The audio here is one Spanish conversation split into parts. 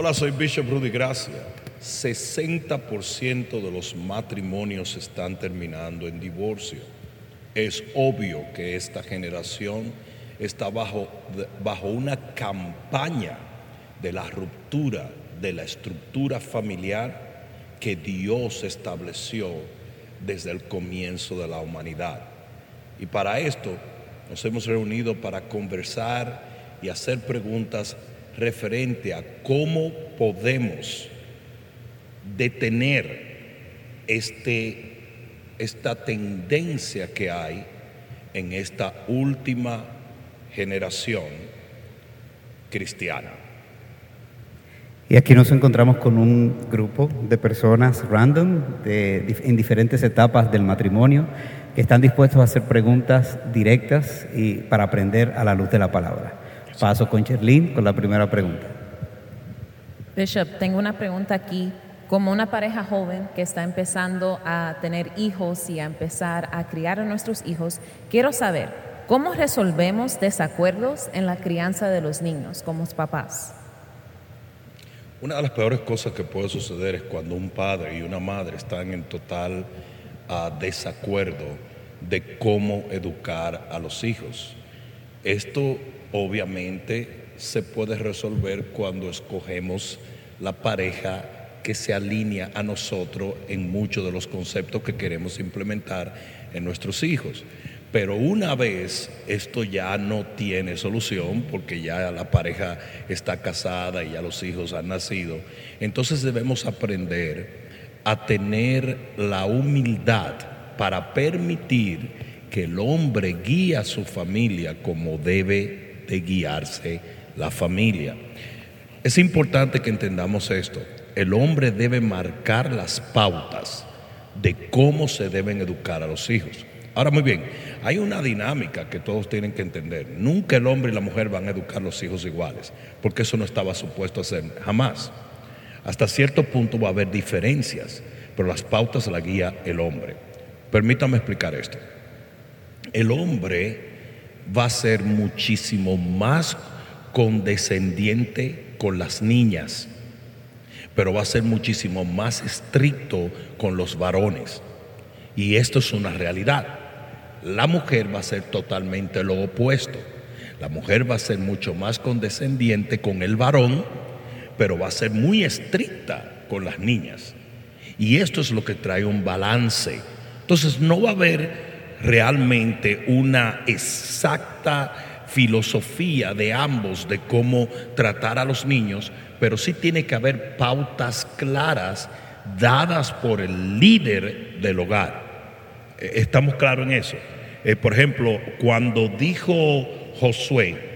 Hola, soy Bishop Rudy Gracia. 60% de los matrimonios están terminando en divorcio. Es obvio que esta generación está bajo, bajo una campaña de la ruptura de la estructura familiar que Dios estableció desde el comienzo de la humanidad. Y para esto nos hemos reunido para conversar y hacer preguntas referente a cómo podemos detener este, esta tendencia que hay en esta última generación cristiana. Y aquí nos encontramos con un grupo de personas random en diferentes etapas del matrimonio que están dispuestos a hacer preguntas directas y para aprender a la luz de la palabra. Paso con Cherlin con la primera pregunta. Bishop, tengo una pregunta aquí. Como una pareja joven que está empezando a tener hijos y a empezar a criar a nuestros hijos, quiero saber, ¿cómo resolvemos desacuerdos en la crianza de los niños como papás? Una de las peores cosas que puede suceder es cuando un padre y una madre están en total uh, desacuerdo de cómo educar a los hijos. Esto obviamente se puede resolver cuando escogemos la pareja que se alinea a nosotros en muchos de los conceptos que queremos implementar en nuestros hijos. Pero una vez esto ya no tiene solución, porque ya la pareja está casada y ya los hijos han nacido, entonces debemos aprender a tener la humildad para permitir que el hombre guíe a su familia como debe de guiarse la familia. Es importante que entendamos esto. El hombre debe marcar las pautas de cómo se deben educar a los hijos. Ahora muy bien, hay una dinámica que todos tienen que entender. Nunca el hombre y la mujer van a educar a los hijos iguales, porque eso no estaba supuesto a ser jamás. Hasta cierto punto va a haber diferencias, pero las pautas las guía el hombre. Permítame explicar esto. El hombre va a ser muchísimo más condescendiente con las niñas, pero va a ser muchísimo más estricto con los varones. Y esto es una realidad. La mujer va a ser totalmente lo opuesto. La mujer va a ser mucho más condescendiente con el varón, pero va a ser muy estricta con las niñas. Y esto es lo que trae un balance. Entonces no va a haber realmente una exacta filosofía de ambos de cómo tratar a los niños, pero sí tiene que haber pautas claras dadas por el líder del hogar. Eh, ¿Estamos claros en eso? Eh, por ejemplo, cuando dijo Josué,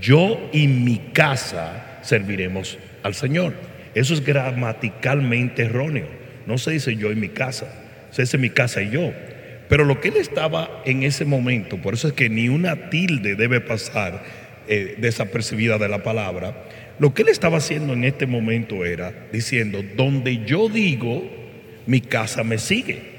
yo y mi casa serviremos al Señor. Eso es gramaticalmente erróneo. No se dice yo y mi casa, se dice mi casa y yo. Pero lo que él estaba en ese momento, por eso es que ni una tilde debe pasar eh, desapercibida de la palabra, lo que él estaba haciendo en este momento era diciendo, donde yo digo, mi casa me sigue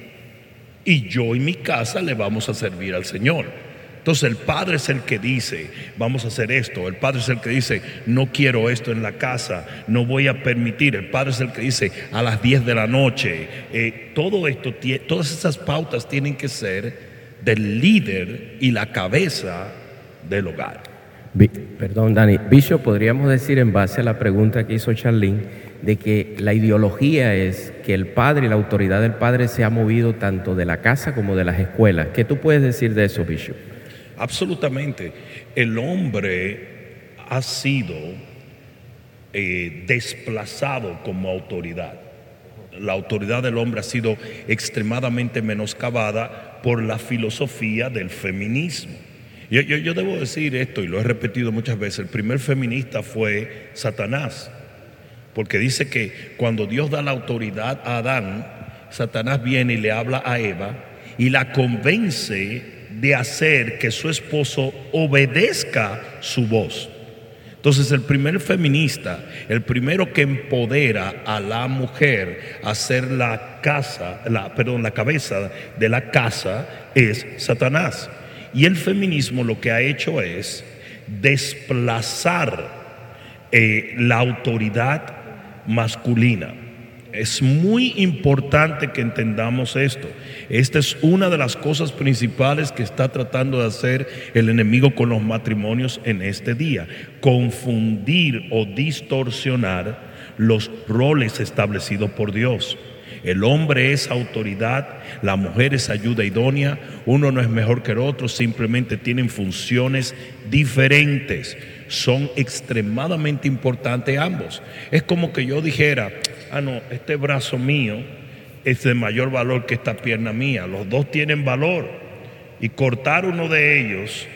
y yo y mi casa le vamos a servir al Señor. Entonces el padre es el que dice, vamos a hacer esto. El padre es el que dice, no quiero esto en la casa, no voy a permitir. El padre es el que dice, a las 10 de la noche. Eh, todo esto, todas esas pautas tienen que ser del líder y la cabeza del hogar. Perdón, Dani. Bishop, podríamos decir en base a la pregunta que hizo Charlene, de que la ideología es que el padre y la autoridad del padre se ha movido tanto de la casa como de las escuelas. ¿Qué tú puedes decir de eso, Bishop? Absolutamente. El hombre ha sido eh, desplazado como autoridad. La autoridad del hombre ha sido extremadamente menoscabada por la filosofía del feminismo. Yo, yo, debo decir esto, y lo he repetido muchas veces, el primer feminista fue Satanás. Porque dice que cuando Dios da la autoridad a Adán, Satanás viene y le habla a Eva y la convence de hacer que su esposo obedezca su voz. Entonces el primer feminista, el primero que empodera a la mujer a ser la casa, la, perdón, la cabeza de la casa es Satanás. Y el feminismo lo que ha hecho es desplazar eh, la autoridad masculina. Es muy importante que entendamos esto. Esta es una de las cosas principales que está tratando de hacer el enemigo con los matrimonios en este día. Confundir o distorsionar los roles establecidos por Dios. El hombre es autoridad, la mujer es ayuda idónea, uno no es mejor que el otro, simplemente tienen funciones diferentes. Son extremadamente importantes ambos. Es como que yo dijera, ah, no, este brazo mío es de mayor valor que esta pierna mía. Los dos tienen valor. Y cortar uno de ellos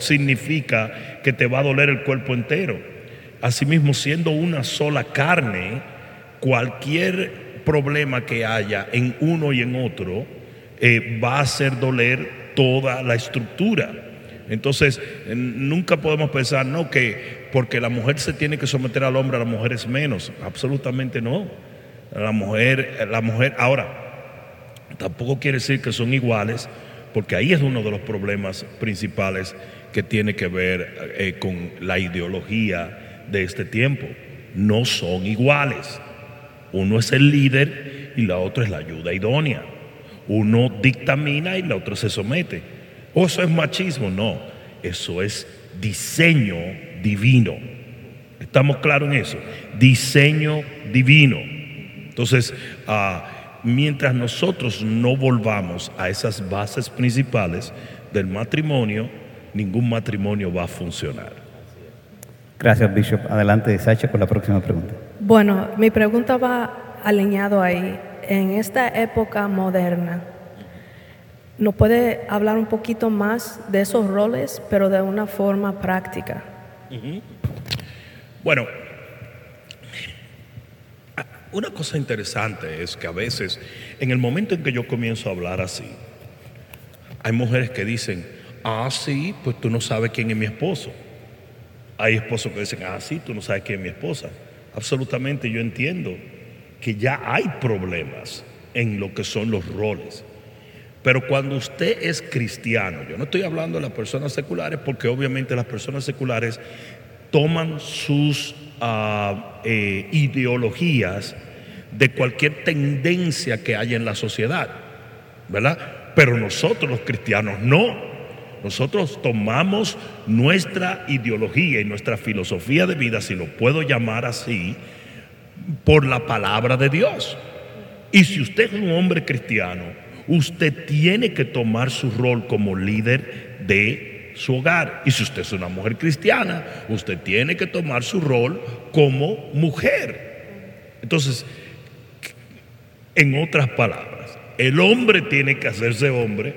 significa que te va a doler el cuerpo entero. Asimismo, siendo una sola carne, cualquier problema que haya en uno y en otro eh, va a hacer doler toda la estructura. Entonces, nunca podemos pensar, no, que porque la mujer se tiene que someter al hombre, la mujer es menos. Absolutamente no. La mujer, la mujer, ahora, tampoco quiere decir que son iguales, porque ahí es uno de los problemas principales que tiene que ver eh, con la ideología de este tiempo. No son iguales. Uno es el líder y la otra es la ayuda idónea. Uno dictamina y la otra se somete. ¿O eso es machismo? No, eso es diseño divino. ¿Estamos claros en eso? Diseño divino. Entonces, ah, mientras nosotros no volvamos a esas bases principales del matrimonio, ningún matrimonio va a funcionar. Gracias, Bishop. Adelante, Sacha, con la próxima pregunta. Bueno, mi pregunta va alineado ahí. En esta época moderna, ¿nos puede hablar un poquito más de esos roles, pero de una forma práctica? Bueno, una cosa interesante es que a veces, en el momento en que yo comienzo a hablar así, hay mujeres que dicen, ah, sí, pues tú no sabes quién es mi esposo. Hay esposos que dicen, ah, sí, tú no sabes quién es mi esposa. Absolutamente yo entiendo que ya hay problemas en lo que son los roles. Pero cuando usted es cristiano, yo no estoy hablando de las personas seculares porque obviamente las personas seculares toman sus ah, eh, ideologías de cualquier tendencia que haya en la sociedad, ¿verdad? Pero nosotros los cristianos no. Nosotros tomamos nuestra ideología y nuestra filosofía de vida, si lo puedo llamar así, por la palabra de Dios. Y si usted es un hombre cristiano, usted tiene que tomar su rol como líder de su hogar. Y si usted es una mujer cristiana, usted tiene que tomar su rol como mujer. Entonces, en otras palabras, el hombre tiene que hacerse hombre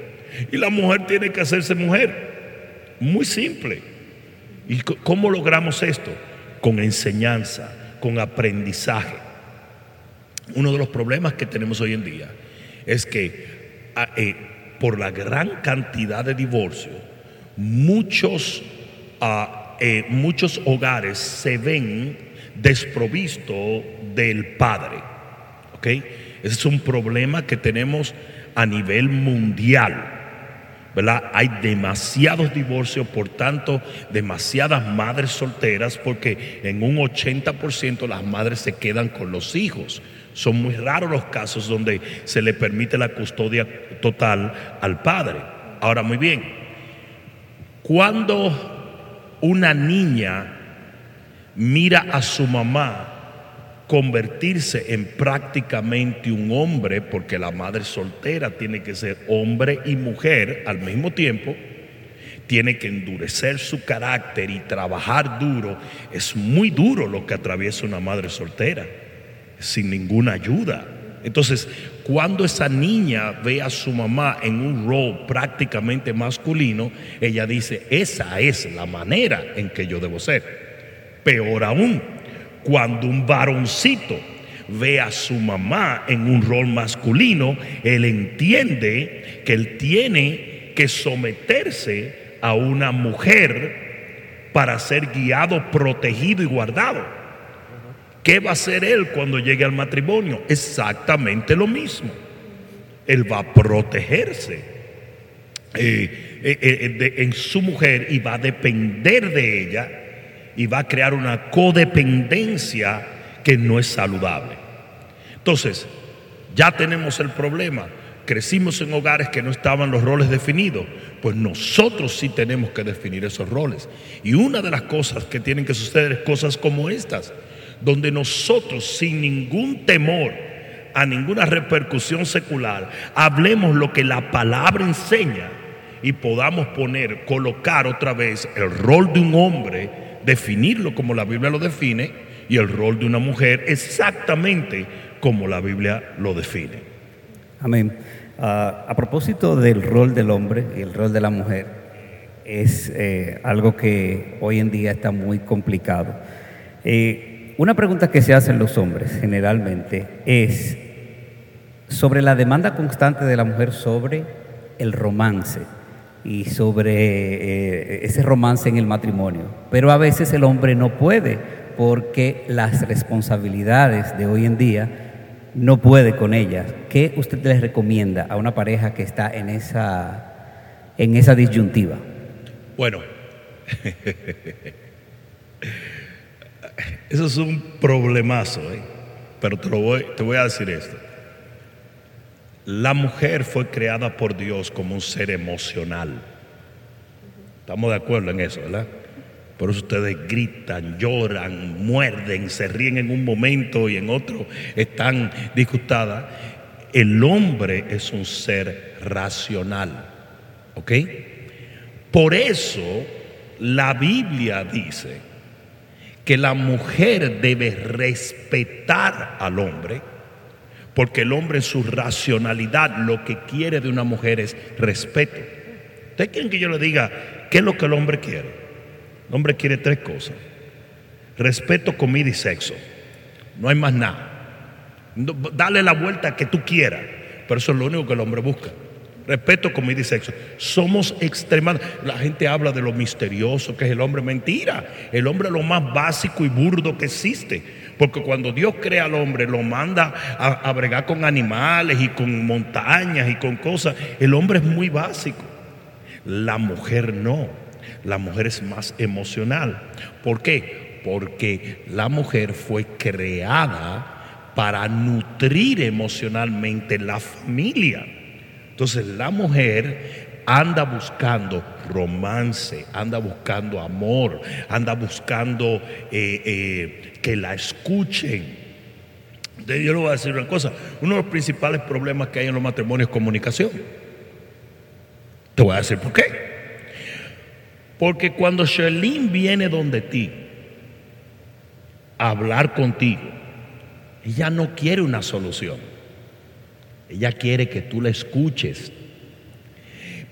y la mujer tiene que hacerse mujer. Muy simple. ¿Y cómo logramos esto? Con enseñanza, con aprendizaje. Uno de los problemas que tenemos hoy en día es que eh, por la gran cantidad de divorcios, muchos, eh, muchos hogares se ven desprovistos del padre. ¿ok? Ese es un problema que tenemos a nivel mundial. ¿Verdad? Hay demasiados divorcios, por tanto, demasiadas madres solteras, porque en un 80% las madres se quedan con los hijos. Son muy raros los casos donde se le permite la custodia total al padre. Ahora, muy bien, cuando una niña mira a su mamá convertirse en prácticamente un hombre, porque la madre soltera tiene que ser hombre y mujer al mismo tiempo, tiene que endurecer su carácter y trabajar duro. Es muy duro lo que atraviesa una madre soltera, sin ninguna ayuda. Entonces, cuando esa niña ve a su mamá en un rol prácticamente masculino, ella dice, esa es la manera en que yo debo ser. Peor aún, cuando un varoncito ve a su mamá en un rol masculino, él entiende que él tiene que someterse a una mujer para ser guiado, protegido y guardado. ¿Qué va a hacer él cuando llegue al matrimonio? Exactamente lo mismo. Él va a protegerse eh, eh, eh, en su mujer y va a depender de ella y va a crear una codependencia que no es saludable. Entonces, ya tenemos el problema. Crecimos en hogares que no estaban los roles definidos. Pues nosotros sí tenemos que definir esos roles. Y una de las cosas que tienen que suceder es cosas como estas, donde nosotros sin ningún temor a ninguna repercusión secular, hablemos lo que la palabra enseña y podamos poner, colocar otra vez el rol de un hombre, definirlo como la Biblia lo define, y el rol de una mujer exactamente como la Biblia lo define. Amén. Ah, a propósito del rol del hombre y el rol de la mujer, es eh, algo que hoy en día está muy complicado. Eh, una pregunta que se hacen los hombres generalmente es sobre la demanda constante de la mujer sobre el romance y sobre eh, ese romance en el matrimonio. Pero a veces el hombre no puede porque las responsabilidades de hoy en día no puede con ellas. ¿Qué usted les recomienda a una pareja que está en esa, en esa disyuntiva? Bueno, eso es un problemazo, ¿eh? pero te, lo voy, te voy a decir esto. La mujer fue creada por Dios como un ser emocional. Estamos de acuerdo en eso, ¿verdad? Por eso ustedes gritan, lloran, muerden, se ríen en un momento y en otro están disgustadas. El hombre es un ser racional. ¿Ok? Por eso la Biblia dice que la mujer debe respetar al hombre porque el hombre en su racionalidad lo que quiere de una mujer es respeto. ¿Ustedes quieren que yo le diga qué es lo que el hombre quiere? El hombre quiere tres cosas. Respeto, comida y sexo. No hay más nada. dale la vuelta que tú quieras. Pero eso es lo único que el hombre busca. Respeto, comida y sexo. Somos extremadamente. La gente habla de lo misterioso que es el hombre. Mentira. El hombre es lo más básico y burdo que existe. Porque cuando Dios crea al hombre, lo manda a, bregar con animales y con montañas y con cosas. El hombre es muy básico. La mujer no. La mujer es más emocional. ¿Por qué? Porque la mujer fue creada para nutrir emocionalmente la familia. Entonces la mujer anda buscando romance, anda buscando amor, anda buscando eh, eh, que la escuchen. Yo le voy a decir una cosa, uno de los principales problemas que hay en los matrimonios es comunicación. Te voy a decir por qué. Porque cuando Sherlyn viene donde ti a hablar contigo, ella no quiere una solución. Ella quiere que tú la escuches,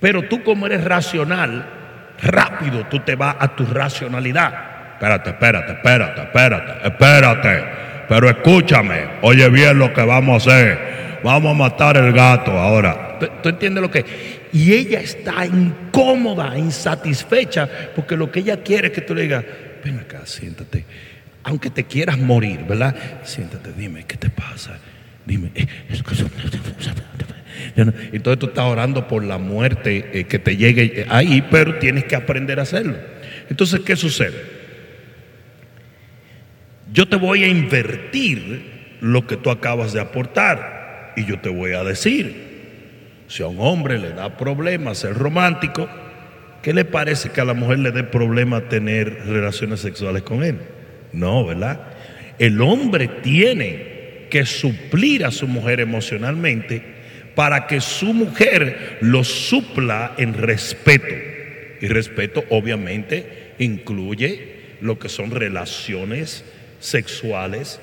pero tú como eres racional, rápido tú te vas a tu racionalidad. Espérate, espérate, espérate, espérate, espérate. Pero escúchame, oye bien lo que vamos a hacer. Vamos a matar el gato ahora. ¿Tú, entiendes lo que? Y ella está incómoda, insatisfecha, porque lo que ella quiere es que tú le digas, ven acá, siéntate. Aunque te quieras morir, ¿verdad? Siéntate, dime, ¿qué te pasa? Dime, eh, entonces tú estás orando por la muerte eh, que te llegue ahí, pero tienes que aprender a hacerlo. Entonces, ¿qué sucede? Yo te voy a invertir lo que tú acabas de aportar y yo te voy a decir, si a un hombre le da problema ser romántico, ¿qué le parece que a la mujer le dé problema tener relaciones sexuales con él? No, ¿verdad? El hombre tiene que suplir a su mujer emocionalmente para que su mujer lo supla en respeto. Y respeto obviamente incluye lo que son relaciones sexuales,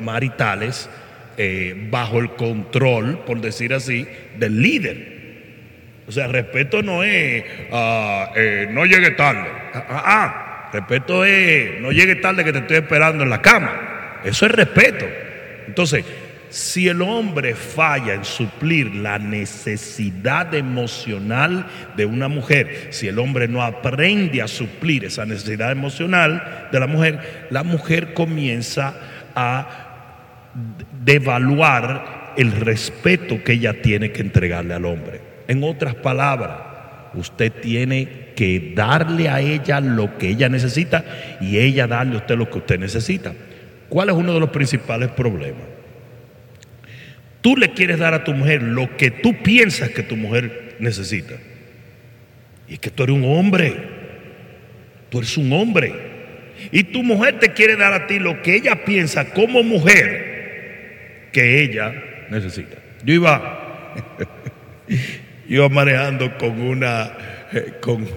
maritales, eh, bajo el control, por decir así, del líder. O sea, respeto no es, ah, eh, no llegue tarde. Ah, ah, respeto es, no llegue tarde que te estoy esperando en la cama. Eso es respeto. Entonces, si el hombre falla en suplir la necesidad emocional de una mujer, si el hombre no aprende a suplir esa necesidad emocional de la mujer, la mujer comienza a devaluar el respeto que ella tiene que entregarle al hombre. En otras palabras, usted tiene que darle a ella lo que ella necesita y ella darle a usted lo que usted necesita. ¿Cuál es uno de los principales problemas? Tú le quieres dar a tu mujer lo que tú piensas que tu mujer necesita. Y es que tú eres un hombre. Tú eres un hombre. Y tu mujer te quiere dar a ti lo que ella piensa como mujer que ella necesita. Yo iba, iba manejando con una, eh, con,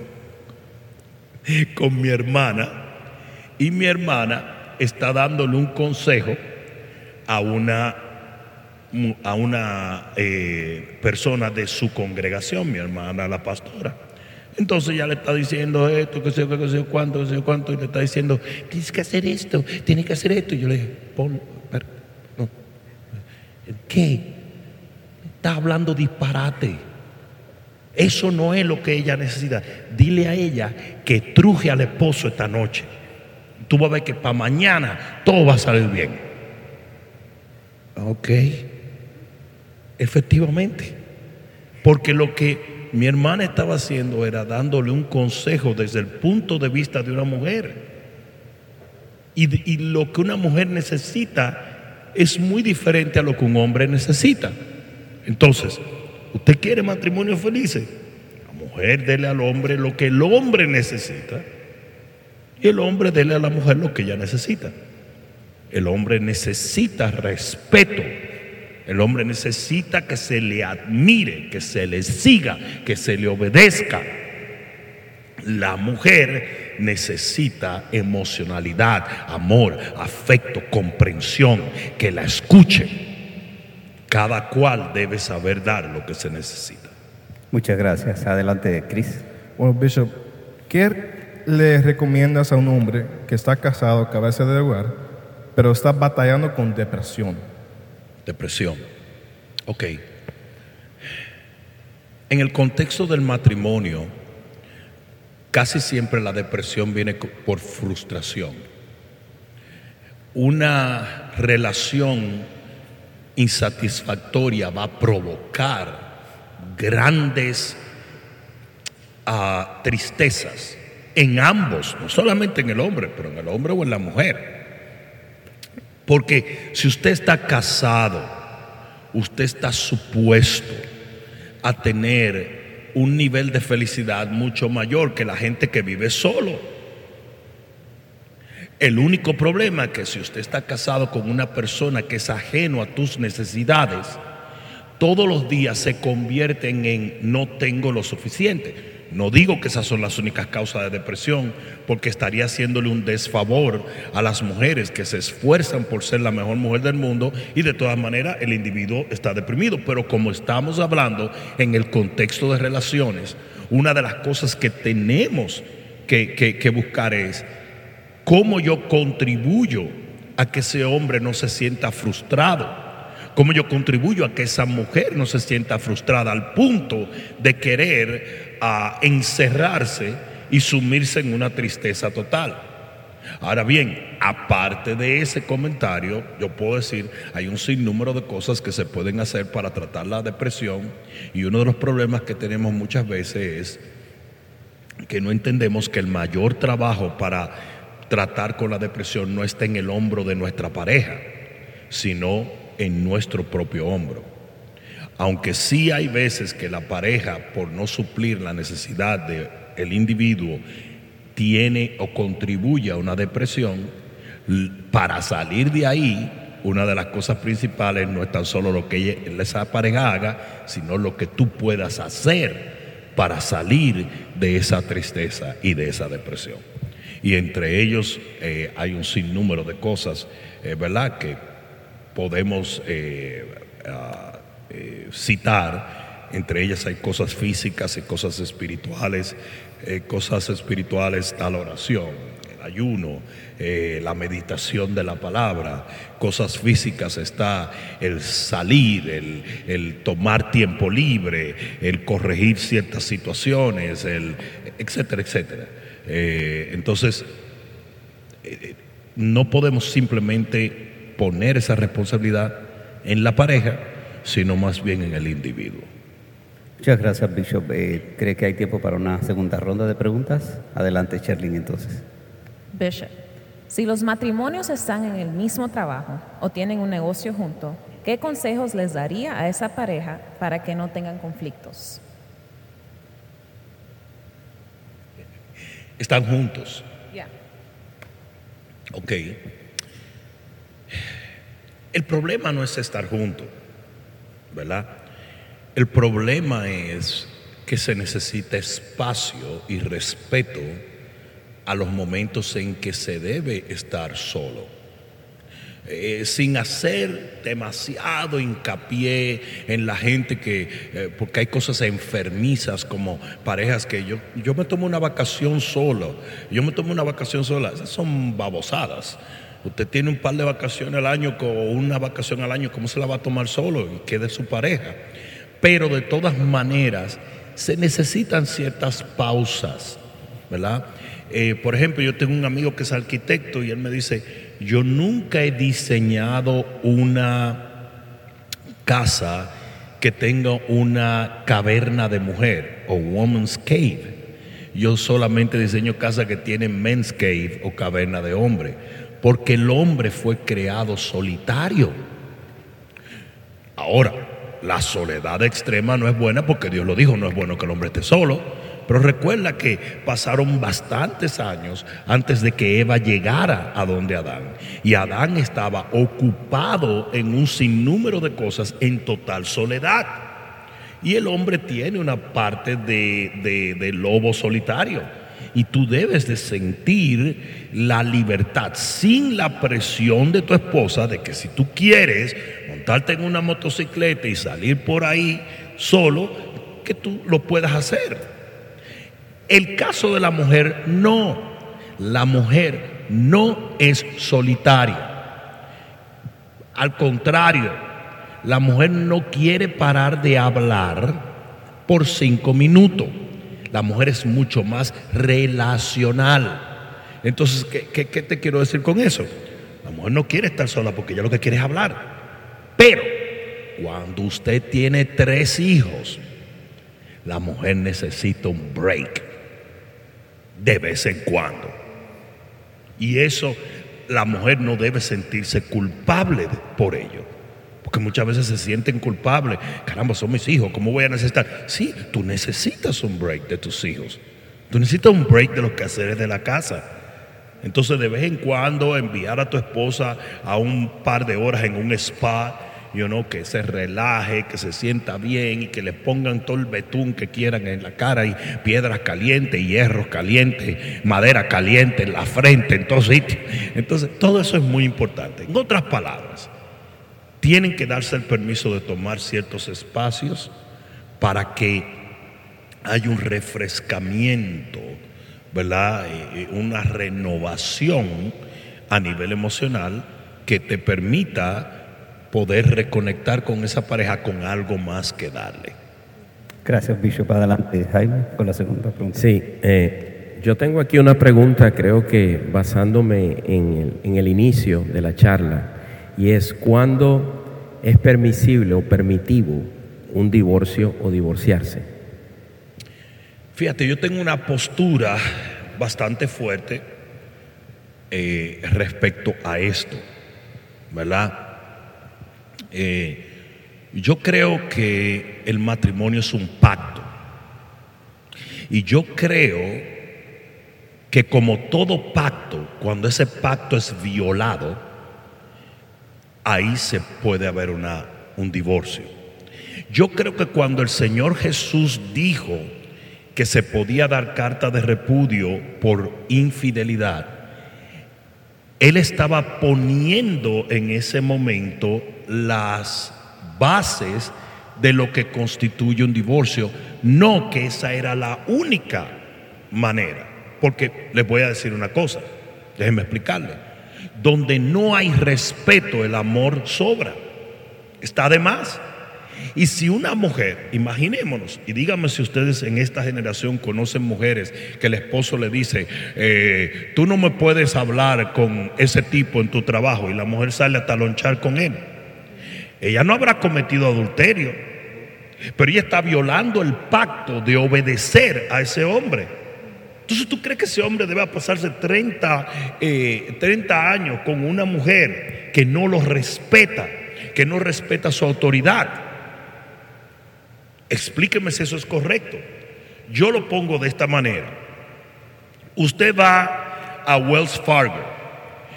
con mi hermana y mi hermana está dándole un consejo a una a una eh, persona de su congregación, mi hermana, la pastora. Entonces ya le está diciendo esto, que sé yo, que sé cuánto, que sé cuánto, y le está diciendo, tienes que hacer esto, tienes que hacer esto. Y yo le dije. ¿qué? Está hablando disparate. Eso no es lo que ella necesita. Dile a ella que truje al esposo esta noche. Tú vas a ver que para mañana todo va a salir bien. Ok. Efectivamente. Porque lo que mi hermana estaba haciendo era dándole un consejo desde el punto de vista de una mujer. Y, y lo que una mujer necesita es muy diferente a lo que un hombre necesita. Entonces, ¿usted quiere matrimonio felices? La mujer dele al hombre lo que el hombre necesita. Y el hombre dele a la mujer lo que ella necesita. El hombre necesita respeto. El hombre necesita que se le admire, que se le siga, que se le obedezca. La mujer necesita emocionalidad, amor, afecto, comprensión, que la escuche. Cada cual debe saber dar lo que se necesita. Muchas gracias. Adelante, Chris. Bueno, Bishop, ¿qué le recomiendas a un hombre que está casado, cabeza de hogar, pero está batallando con depresión? Depresión. Ok. En el contexto del matrimonio, casi siempre la depresión viene por frustración. Una relación insatisfactoria va a provocar grandes ah, tristezas en ambos, no solamente en el hombre, pero en el hombre o en la mujer. Porque si usted está casado, usted está supuesto a tener un nivel de felicidad mucho mayor que la gente que vive solo. El único problema es que si usted está casado con una persona que es ajeno a tus necesidades, todos los días se convierten en no tengo lo suficiente. No digo que esas son las únicas causas de depresión, porque estaría haciéndole un desfavor a las mujeres que se esfuerzan por ser la mejor mujer del mundo y de todas maneras el individuo está deprimido. Pero como estamos hablando en el contexto de relaciones, una de las cosas que tenemos que, que- que buscar es cómo yo contribuyo a que ese hombre no se sienta frustrado. Cómo yo contribuyo a que esa mujer no se sienta frustrada al punto de querer ah, encerrarse y sumirse en una tristeza total. Ahora bien, aparte de ese comentario, yo puedo decir, hay un sinnúmero de cosas que se pueden hacer para tratar la depresión y uno de los problemas que tenemos muchas veces es que no entendemos que el mayor trabajo para tratar con la depresión no está en el hombro de nuestra pareja, sino en nuestro propio hombro. Aunque sí hay veces que la pareja, por no suplir la necesidad del individuo, tiene o contribuye a una depresión, para salir de ahí, una de las cosas principales no es tan solo lo que esa pareja haga, sino lo que tú puedas hacer para salir de esa tristeza y de esa depresión. Y entre ellos eh, hay un sinnúmero de cosas, eh, ¿verdad?, que podemos eh, ah, eh, citar. Entre ellas hay cosas físicas y cosas espirituales. Eh, cosas espirituales está la oración, el ayuno, la meditación de la palabra. Cosas físicas está el salir, el, el tomar tiempo libre, el corregir ciertas situaciones, el, etcétera, etcétera. Entonces, no podemos simplemente poner esa responsabilidad en la pareja, sino más bien en el individuo. Muchas gracias, Bishop. Eh, ¿Cree que hay tiempo para una segunda ronda de preguntas? Adelante, Sherlyn, entonces. Bishop, Si los matrimonios están en el mismo trabajo o tienen un negocio junto, ¿qué consejos les daría a esa pareja para que no tengan conflictos? Están juntos. Ya. Ok. El problema no es estar juntos, ¿verdad? El problema es que se necesita espacio y respeto a los momentos en que se debe estar solo. Eh, sin hacer demasiado hincapié en la gente que, eh, porque hay cosas enfermizas como parejas que yo, yo me tomo una vacación solo, yo me tomo una vacación sola, esas son babosadas. Usted tiene un par de vacaciones al año o una vacación al año, ¿cómo se la va a tomar solo? Y quede su pareja. Pero de todas maneras, se necesitan ciertas pausas, ¿verdad? Eh, por ejemplo, yo tengo un amigo que es arquitecto y él me dice, yo nunca he diseñado una casa que tenga una caverna de mujer o woman's cave. Yo solamente diseño casas que tienen men's cave o caverna de hombre, porque el hombre fue creado solitario. Ahora, la soledad extrema no es buena porque Dios lo dijo, no es bueno que el hombre esté solo. Pero recuerda que pasaron bastantes años antes de que Eva llegara a donde Adán. Y Adán estaba ocupado en un sinnúmero de cosas en total soledad. Y el hombre tiene una parte de, de, lobo solitario. Y tú debes de sentir la libertad sin la presión de tu esposa de que si tú quieres montarte en una motocicleta y salir por ahí solo, que tú lo puedas hacer. El caso de la mujer, no. La mujer no es solitaria. Al contrario, la mujer no quiere parar de hablar por cinco minutos. La mujer es mucho más relacional. Entonces, ¿qué, te quiero decir con eso? La mujer no quiere estar sola porque ella lo que quiere es hablar. Pero cuando usted tiene tres hijos, la mujer necesita un break de vez en cuando. Y eso la mujer no debe sentirse culpable por ello. Porque muchas veces se sienten culpables. Caramba, son mis hijos, ¿cómo voy a necesitar? Sí, tú necesitas un break de tus hijos. Tú necesitas un break de los quehaceres de la casa. Entonces, de vez en cuando, enviar a tu esposa a un par de horas en un spa que se relaje, que se sienta bien y que le pongan todo el betún que quieran en la cara y piedras calientes, hierros calientes, madera caliente en la frente, en todos sitios. Entonces, todo eso es muy importante. En otras palabras, tienen que darse el permiso de tomar ciertos espacios para que haya un refrescamiento, ¿verdad? Eh, eh, una renovación a nivel emocional que te permita poder reconectar con esa pareja con algo más que darle. Gracias, Bishop. Adelante, Jaime, con la segunda pregunta. Sí, eh, yo tengo aquí una pregunta, creo que basándome en el, en el inicio de la charla, y es cuándo es permisible o permitivo un divorcio o divorciarse. Fíjate, yo tengo una postura bastante fuerte eh, respecto a esto, ¿verdad? Eh, yo creo que el matrimonio es un pacto. Y yo creo que como todo pacto, cuando ese pacto es violado, ahí se puede haber un divorcio. Yo creo que cuando el Señor Jesús dijo que se podía dar carta de repudio por infidelidad, Él estaba poniendo en ese momento las bases de lo que constituye un divorcio, no que esa era la única manera. Porque les voy a decir una cosa, déjenme explicarle. Donde no hay respeto, el amor sobra. Está de más. Y si una mujer, imaginémonos, y díganme si ustedes en esta generación conocen mujeres que el esposo le dice, eh, tú no me puedes hablar con ese tipo en tu trabajo, y la mujer sale a talonchar con él. Ella no habrá cometido adulterio, pero ella está violando el pacto de obedecer a ese hombre. Entonces, ¿tú crees que ese hombre debe pasarse 30, eh, 30 años con una mujer que no lo respeta, que no respeta su autoridad? Explíqueme si eso es correcto. Yo lo pongo de esta manera. Usted va a Wells Fargo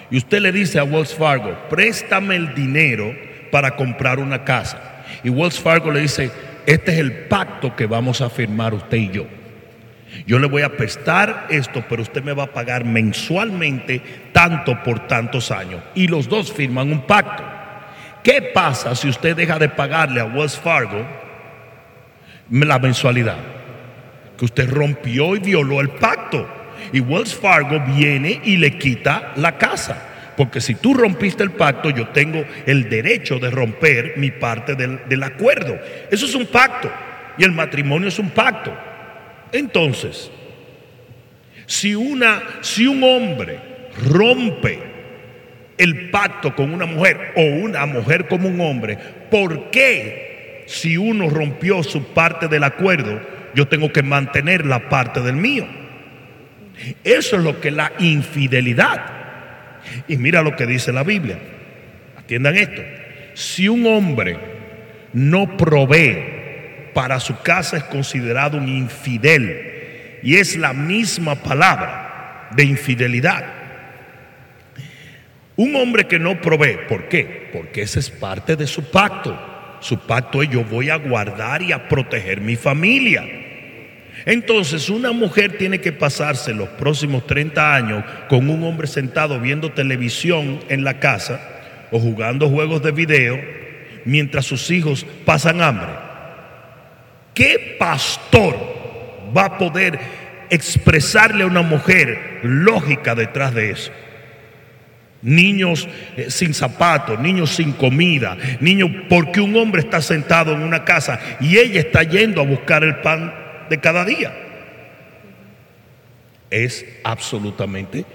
y usted le dice a Wells Fargo, préstame el dinero para comprar una casa. Y Wells Fargo le dice, este es el pacto que vamos a firmar usted y yo. Yo le voy a prestar esto, pero usted me va a pagar mensualmente tanto por tantos años. Y los dos firman un pacto. ¿Qué pasa si usted deja de pagarle a Wells Fargo la mensualidad? Que usted rompió y violó el pacto. Y Wells Fargo viene y le quita la casa. Porque si tú rompiste el pacto, yo tengo el derecho de romper mi parte del, del acuerdo. Eso es un pacto. Y el matrimonio es un pacto. Entonces, si, una, si un hombre rompe el pacto con una mujer o una mujer como un hombre, ¿por qué si uno rompió su parte del acuerdo, yo tengo que mantener la parte del mío? Eso es lo que la infidelidad. Y mira lo que dice la Biblia. Atiendan esto. Si un hombre no provee para su casa es considerado un infidel. Y es la misma palabra de infidelidad. Un hombre que no provee, ¿por qué? Porque esa es parte de su pacto. Su pacto es yo voy a guardar y a proteger mi familia. Entonces una mujer tiene que pasarse los próximos 30 años con un hombre sentado viendo televisión en la casa o jugando juegos de video mientras sus hijos pasan hambre. ¿Qué pastor va a poder expresarle a una mujer lógica detrás de eso? Niños eh, sin zapatos, niños sin comida, niños porque un hombre está sentado en una casa y ella está yendo a buscar el pan de cada día. Es absolutamente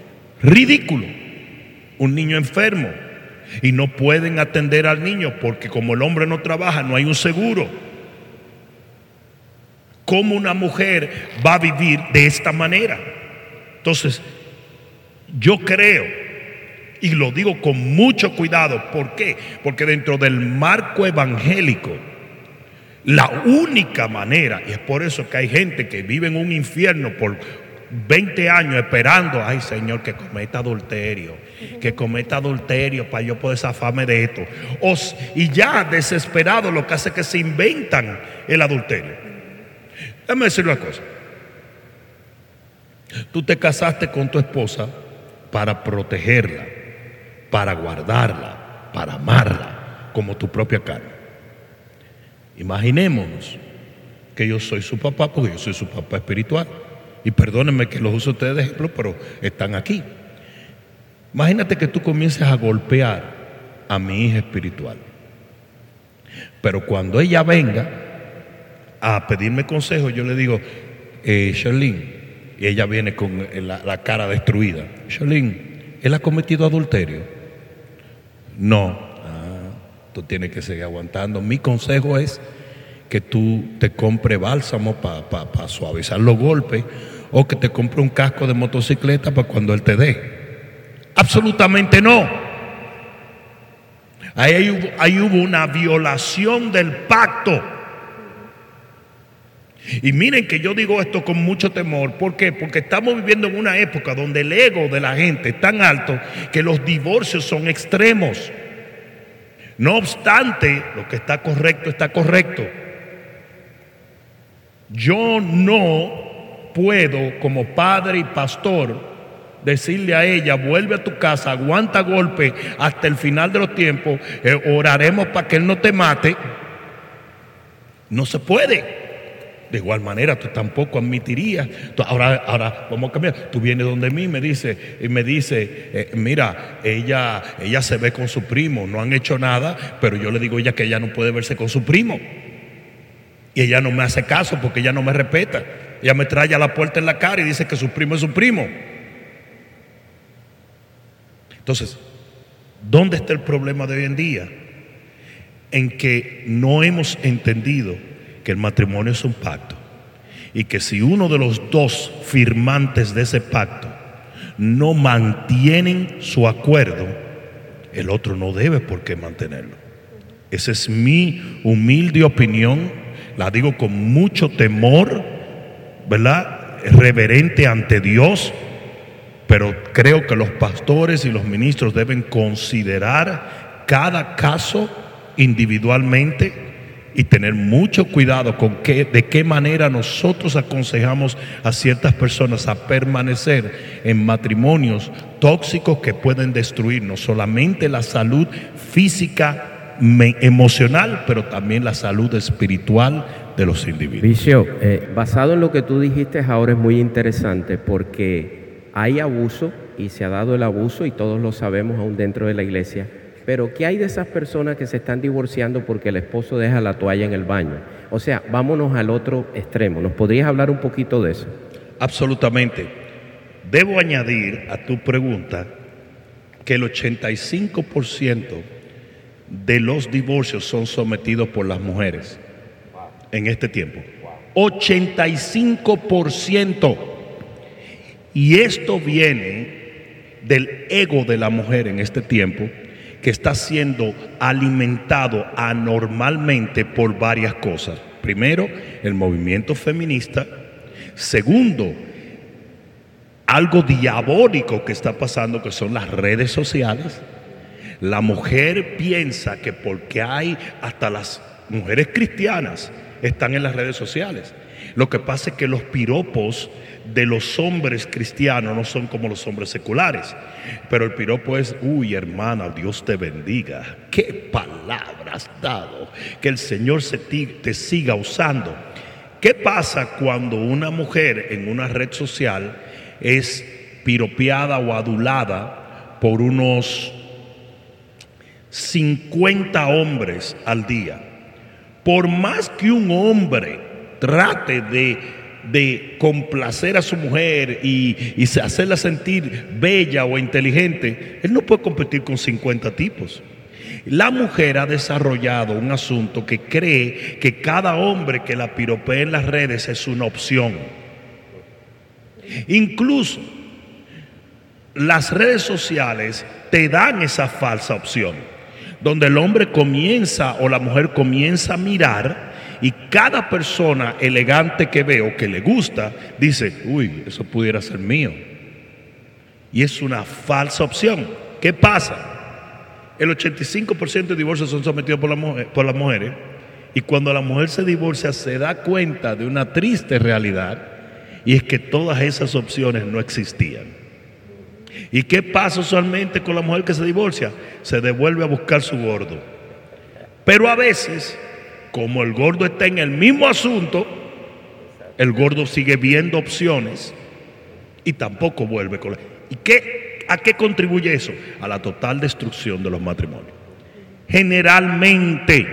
ridículo. Un niño enfermo y no pueden atender al niño porque como el hombre no trabaja, no hay un seguro. ¿Cómo una mujer va a vivir de esta manera? Entonces, yo creo, y lo digo con mucho cuidado, ¿por qué? Porque dentro del marco evangélico, la única manera, y es por eso que hay gente que vive en un infierno por 20 años esperando, ay Señor, que cometa adulterio, que cometa adulterio para yo poder zafarme de esto. y ya desesperado lo que hace es que se inventan el adulterio. Déjame decir una cosa. Tú te casaste con tu esposa para protegerla, para guardarla, para amarla como tu propia carne. Imaginémonos que yo soy su papá, porque yo soy su papá espiritual. Y perdónenme que los uso ustedes de ejemplo, pero están aquí. Imagínate que tú comiences a golpear a mi hija espiritual. Pero cuando ella venga a pedirme consejo, yo le digo, eh, y ella viene con la, la cara destruida. Charlene, ¿él ha cometido adulterio? No. Ah, tú tienes que seguir aguantando. Mi consejo es que tú te compre bálsamo para suavizar los golpes o que te compre un casco de motocicleta para cuando él te dé. Absolutamente no. Ahí ahí hubo una violación del pacto. Y miren que yo digo esto con mucho temor. ¿Por qué? Porque estamos viviendo en una época donde el ego de la gente es tan alto que los divorcios son extremos. No obstante, lo que está correcto está correcto. Yo no puedo, como padre y pastor, decirle a ella, vuelve a tu casa, aguanta golpe hasta el final de los tiempos, eh, oraremos para que Él no te mate. No se puede. De igual manera, tú tampoco admitirías. ahora, ahora vamos a cambiar. Tú vienes donde mí me dice, y me dice, eh, mira, ella, ella se ve con su primo, no han hecho nada, pero yo le digo a ella que ella no puede verse con su primo. Y ella no me hace caso porque ella no me respeta. Ella me trae a la puerta en la cara y dice que su primo es su primo. Entonces, ¿dónde está el problema de hoy en día? En que no hemos entendido que el matrimonio es un pacto y que si uno de los dos firmantes de ese pacto no mantienen su acuerdo, el otro no debe por qué mantenerlo. Esa es mi humilde opinión, la digo con mucho temor, ¿verdad? Reverente ante Dios, pero creo que los pastores y los ministros deben considerar cada caso individualmente y tener mucho cuidado con qué, de qué manera nosotros aconsejamos a ciertas personas a permanecer en matrimonios tóxicos que pueden destruir no solamente la salud física, emocional, pero también la salud espiritual de los individuos. Vicio, eh, basado en lo que tú dijiste ahora es muy interesante porque hay abuso y se ha dado el abuso y todos lo sabemos aún dentro de la iglesia pero ¿qué hay de esas personas que se están divorciando porque el esposo deja la toalla en el baño? O sea, vámonos al otro extremo. ¿Nos podrías hablar un poquito de eso? Absolutamente. Debo añadir a tu pregunta que el 85% de los divorcios son sometidos por las mujeres en este tiempo. 85%. Y esto viene del ego de la mujer en este tiempo que está siendo alimentado anormalmente por varias cosas. Primero, el movimiento feminista. Segundo, algo diabólico que está pasando, que son las redes sociales. La mujer piensa que porque hay hasta las mujeres cristianas están en las redes sociales. Lo que pasa es que los piropos de los hombres cristianos no son como los hombres seculares. Pero el piropo es, uy hermana, Dios te bendiga. ¿Qué palabras dado? Que el Señor se te siga usando. ¿Qué pasa cuando una mujer en una red social es piropeada o adulada por unos 50 hombres al día? Por más que un hombre trate de, de complacer a su mujer y, y, hacerla sentir bella o inteligente, él no puede competir con 50 tipos. La mujer ha desarrollado un asunto que cree que cada hombre que la piropee en las redes es una opción. Incluso las redes sociales te dan esa falsa opción, donde el hombre comienza o la mujer comienza a mirar y cada persona elegante que veo que le gusta, dice, uy, eso pudiera ser mío. Y es una falsa opción. ¿Qué pasa? El 85% de divorcios son sometidos por, la por las mujeres. Y cuando la mujer se divorcia se da cuenta de una triste realidad y es que todas esas opciones no existían. ¿Y qué pasa usualmente con la mujer que se divorcia? Se devuelve a buscar su gordo. Pero a veces como el gordo está en el mismo asunto, el gordo sigue viendo opciones y tampoco vuelve con la... ¿Y qué, a qué contribuye eso? A la total destrucción de los matrimonios. Generalmente,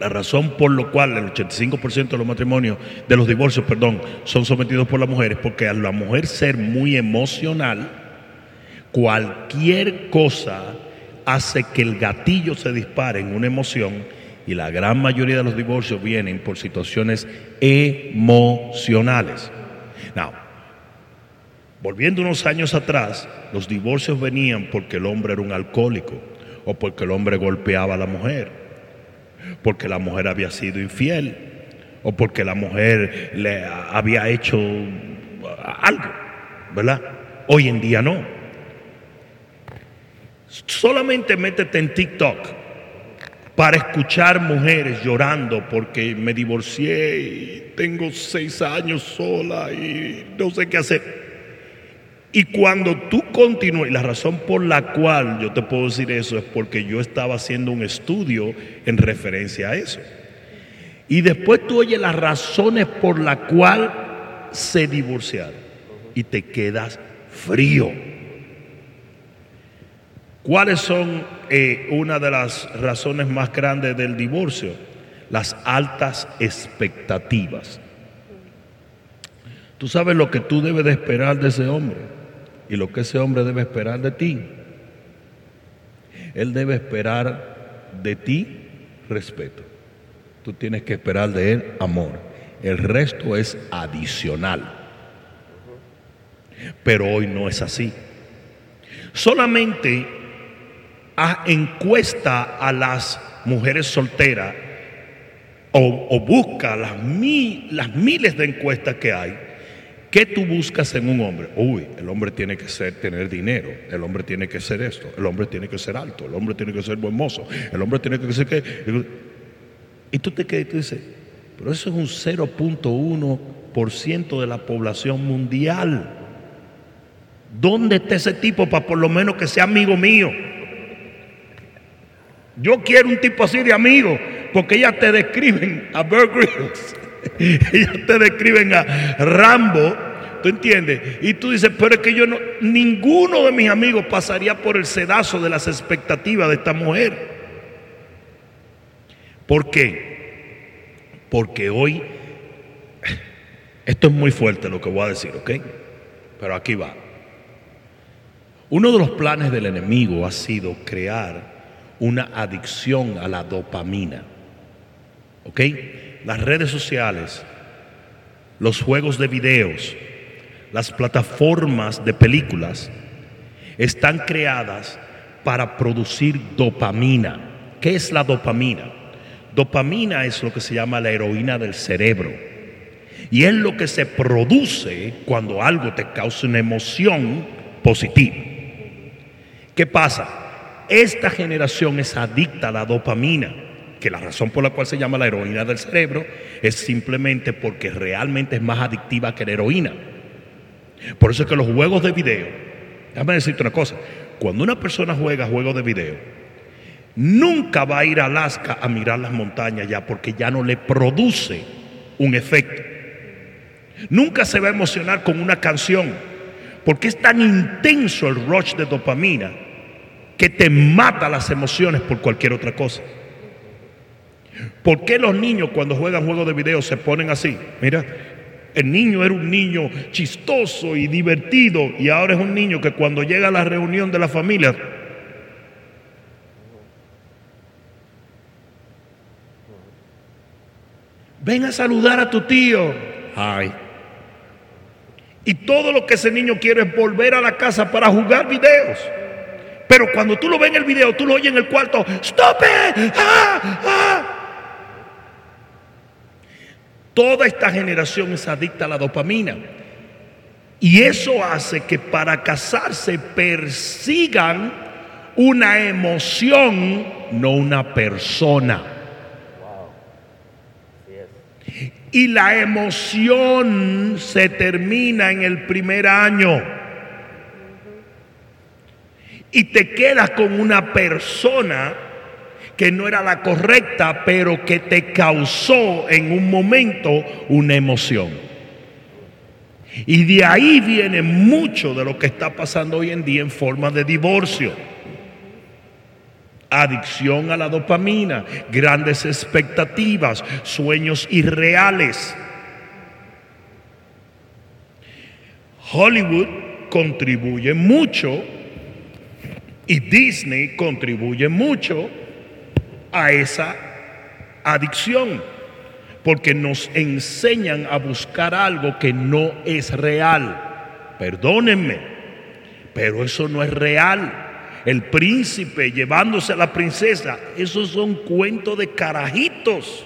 la razón por la cual el 85% de los matrimonios, de los divorcios, perdón, son sometidos por las mujeres, porque a la mujer ser muy emocional, cualquier cosa hace que el gatillo se dispare en una emoción y la gran mayoría de los divorcios vienen por situaciones emocionales. Now, volviendo unos años atrás, los divorcios venían porque el hombre era un alcohólico o porque el hombre golpeaba a la mujer, porque la mujer había sido infiel o porque la mujer le había hecho algo, ¿verdad? Hoy en día no. Solamente métete en TikTok para escuchar mujeres llorando porque me divorcié y tengo seis años sola y no sé qué hacer. Y cuando tú continúas, la razón por la cual yo te puedo decir eso es porque yo estaba haciendo un estudio en referencia a eso. Y después tú oyes las razones por las cuales se divorciaron y te quedas frío. ¿Cuáles son eh, una de las razones más grandes del divorcio? Las altas expectativas. Tú sabes lo que tú debes de esperar de ese hombre y lo que ese hombre debe esperar de ti. Él debe esperar de ti respeto. Tú tienes que esperar de él amor. El resto es adicional. Pero hoy no es así. Solamente a encuesta a las mujeres solteras o, busca las, las miles de encuestas que hay. ¿Qué tú buscas en un hombre? Uy, el hombre tiene que ser, tener dinero, el hombre tiene que ser esto, el hombre tiene que ser alto, el hombre tiene que ser buen mozo, el hombre tiene que ser que... Y tú te quedas y tú dices, pero eso es un 0.1% de la población mundial. ¿Dónde está ese tipo para por lo menos que sea amigo mío? Yo quiero un tipo así de amigo, porque ellas te describen a Bear Grylls, ellas te describen a Rambo, ¿tú entiendes? Y tú dices, pero es que yo no, ninguno de mis amigos pasaría por el sedazo de las expectativas de esta mujer. ¿Por qué? Porque hoy, esto es muy fuerte lo que voy a decir, ¿ok? Pero aquí va. Uno de los planes del enemigo ha sido crear una adicción a la dopamina. ¿Ok? Las redes sociales, los juegos de videos, las plataformas de películas están creadas para producir dopamina. ¿Qué es la dopamina? Dopamina es lo que se llama la heroína del cerebro. Y es lo que se produce cuando algo te causa una emoción positiva. ¿Qué pasa? Esta generación es adicta a la dopamina, que la razón por la cual se llama la heroína del cerebro es simplemente porque realmente es más adictiva que la heroína. Por eso es que los juegos de video, déjame decirte una cosa, cuando una persona juega juegos de video, nunca va a ir a Alaska a mirar las montañas ya porque ya no le produce un efecto. Nunca se va a emocionar con una canción porque es tan intenso el rush de dopamina que te mata las emociones por cualquier otra cosa. ¿Por qué los niños cuando juegan juegos de video se ponen así? Mira, el niño era un niño chistoso y divertido y ahora es un niño que cuando llega a la reunión de la familia ven a saludar a tu tío. Ay. Y todo lo que ese niño quiere es volver a la casa para jugar videos. Pero cuando tú lo ves en el video, tú lo oyes en el cuarto, ¡Stop! ¡Ah! ¡Ah! Toda esta generación es adicta a la dopamina. Y eso hace que para casarse persigan una emoción, no una persona. Y la emoción se termina en el primer año. Y te quedas con una persona que no era la correcta, pero que te causó en un momento una emoción. Y de ahí viene mucho de lo que está pasando hoy en día en forma de divorcio. Adicción a la dopamina, grandes expectativas, sueños irreales. Hollywood contribuye mucho y Disney contribuye mucho a esa adicción, porque nos enseñan a buscar algo que no es real. Perdónenme, pero eso no es real. El príncipe llevándose a la princesa, esos son cuentos de carajitos.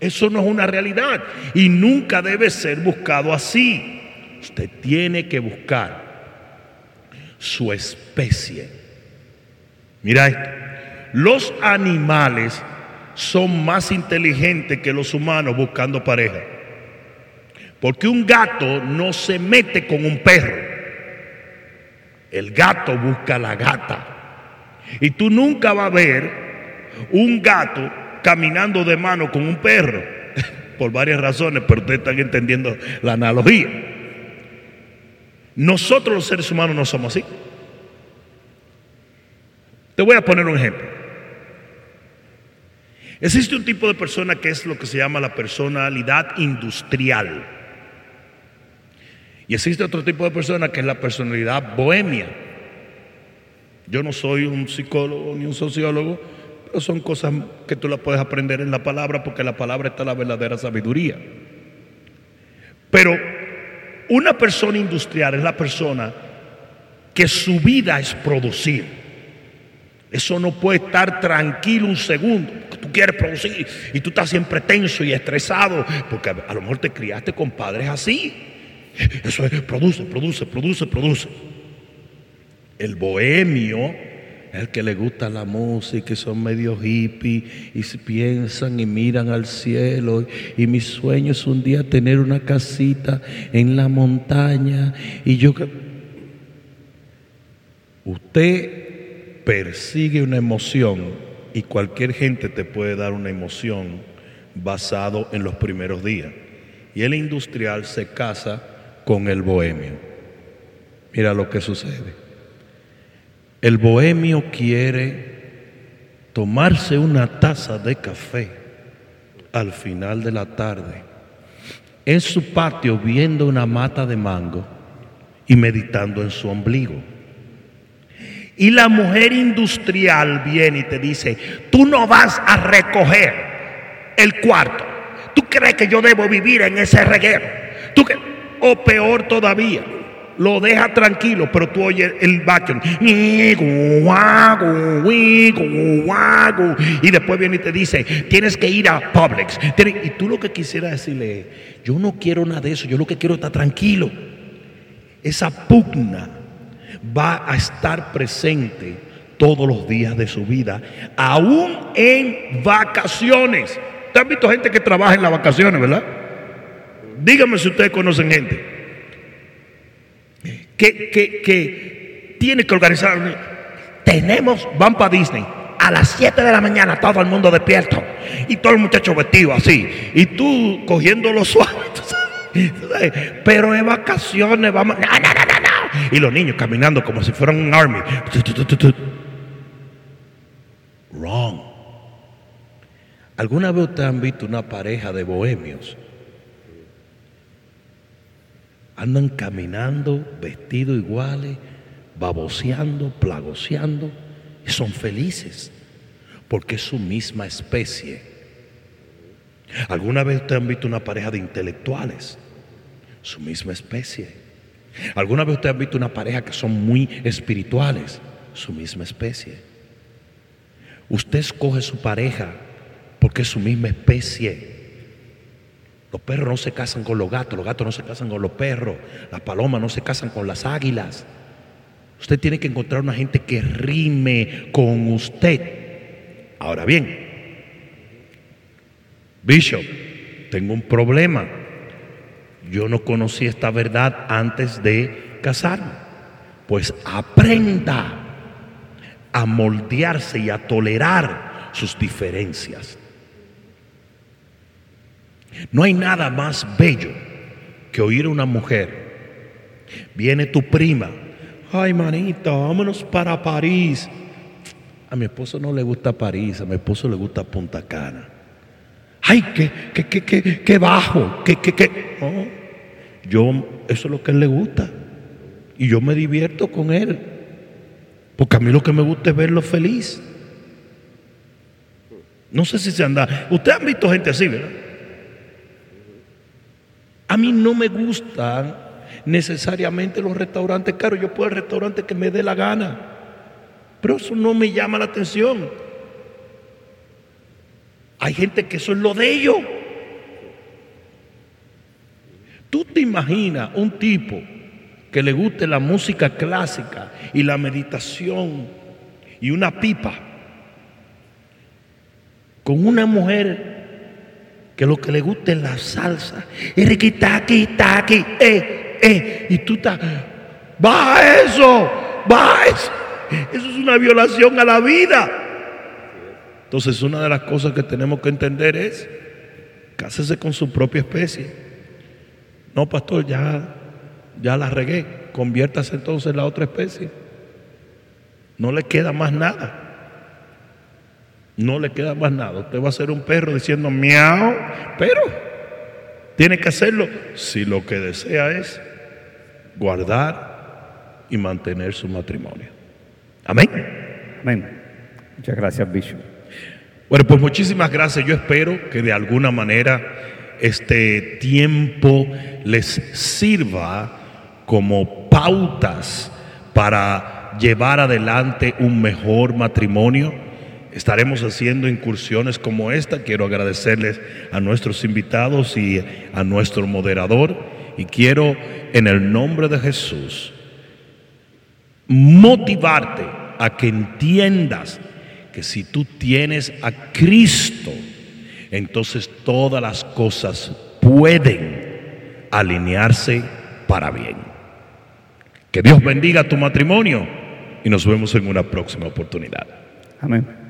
Eso no es una realidad y nunca debe ser buscado así. Usted tiene que buscar su especie. Mira esto. Los animales son más inteligentes que los humanos buscando pareja. Porque un gato no se mete con un perro. El gato busca a la gata. Y tú nunca vas a ver un gato caminando de mano con un perro. Por varias razones, pero ustedes están entendiendo la analogía. Nosotros los seres humanos no somos así. Te voy a poner un ejemplo. Existe un tipo de persona que es lo que se llama la personalidad industrial. Y existe otro tipo de persona que es la personalidad bohemia. Yo no soy un psicólogo ni un sociólogo, Pero son cosas que tú las puedes aprender en la palabra porque la palabra está la verdadera sabiduría. Pero una persona industrial es la persona que su vida es producir. Eso no puede estar tranquilo un segundo. Tú quieres producir y tú estás siempre tenso y estresado porque a, lo mejor te criaste con padres así. Eso es, produce, produce, produce, produce. El bohemio el que le gusta la música y son medio hippie y piensan y miran al cielo. Y mi sueño es un día tener una casita en la montaña. Y yo. Usted persigue una emoción y cualquier gente te puede dar una emoción basado en los primeros días. Y el industrial se casa con el bohemio. Mira lo que sucede. El bohemio quiere tomarse una taza de café al final de la tarde en su patio viendo una mata de mango y meditando en su ombligo. Y la mujer industrial viene y te dice, tú no vas a recoger el cuarto. ¿Tú crees que yo debo vivir en ese reguero? ¿Tú o peor todavía, lo deja tranquilo, pero tú oyes el vacuum. Y después viene y te dice, tienes que ir a Publix. Y tú lo que quisieras decirle yo no quiero nada de eso, yo lo que quiero es estar tranquilo. Esa pugna va a estar presente todos los días de su vida, aún en vacaciones. ¿Te has visto gente que trabaja en las vacaciones, verdad? Díganme si ustedes conocen gente que, que, que tiene que organizar. Tenemos, van para Disney. A las 7 de la mañana todo el mundo despierto. Y todo el muchacho vestido así. Y tú cogiendo los suave. Pero en vacaciones vamos. No, no, no, no. Y los niños caminando como si fueran un army. Wrong. ¿Alguna vez ustedes han visto una pareja de bohemios? Andan caminando, vestidos iguales, baboseando, plagoseando, y son felices, porque es su misma especie. ¿Alguna vez ustedes han visto una pareja de intelectuales? Su misma especie. ¿Alguna vez ustedes han visto una pareja que son muy espirituales? Su misma especie. Usted escoge su pareja porque es su misma especie. Los perros no se casan con los gatos, los gatos no se casan con los perros, las palomas no se casan con las águilas. Usted tiene que encontrar una gente que rime con usted. Ahora bien, Bishop, tengo un problema. Yo no conocí esta verdad antes de casarme. Pues aprenda a moldearse y a tolerar sus diferencias. No hay nada más bello que oír a una mujer. Viene tu prima. Ay, manita, vámonos para París. A mi esposo no le gusta París, a mi esposo le gusta Punta Cana. Ay, qué, qué, qué, qué, bajo, qué, qué, qué. Yo, eso es lo que a él le gusta. Y yo me divierto con él. Porque a mí lo que me gusta es verlo feliz. No sé si se anda. Ustedes han visto gente así, ¿verdad? A mí no me gustan necesariamente los restaurantes caros. Yo puedo el restaurante que me dé la gana. Pero eso no me llama la atención. Hay gente que eso es lo de ellos. Tú te imaginas un tipo que le guste la música clásica y la meditación y una pipa con una mujer que lo que le guste es la salsa. Y riquitaki, taqui, eh, eh. Y tú estás, baja eso, baja eso. Eso es una violación a la vida. Entonces, una de las cosas que tenemos que entender es, cásese con su propia especie. No, pastor, ya, ya la regué. Conviértase entonces en la otra especie. No le queda más nada. No le queda más nada. Usted va a ser un perro diciendo miau, pero tiene que hacerlo si lo que desea es guardar y mantener su matrimonio. Amén. Amén. Muchas gracias, Bishop. Bueno, pues muchísimas gracias. Yo espero que de alguna manera este tiempo les sirva como pautas para llevar adelante un mejor matrimonio. Estaremos haciendo incursiones como esta. Quiero agradecerles a nuestros invitados y a nuestro moderador. Y quiero, en el nombre de Jesús, motivarte a que entiendas que si tú tienes a Cristo, entonces todas las cosas pueden alinearse para bien. Que Dios bendiga tu matrimonio y nos vemos en una próxima oportunidad. Amén.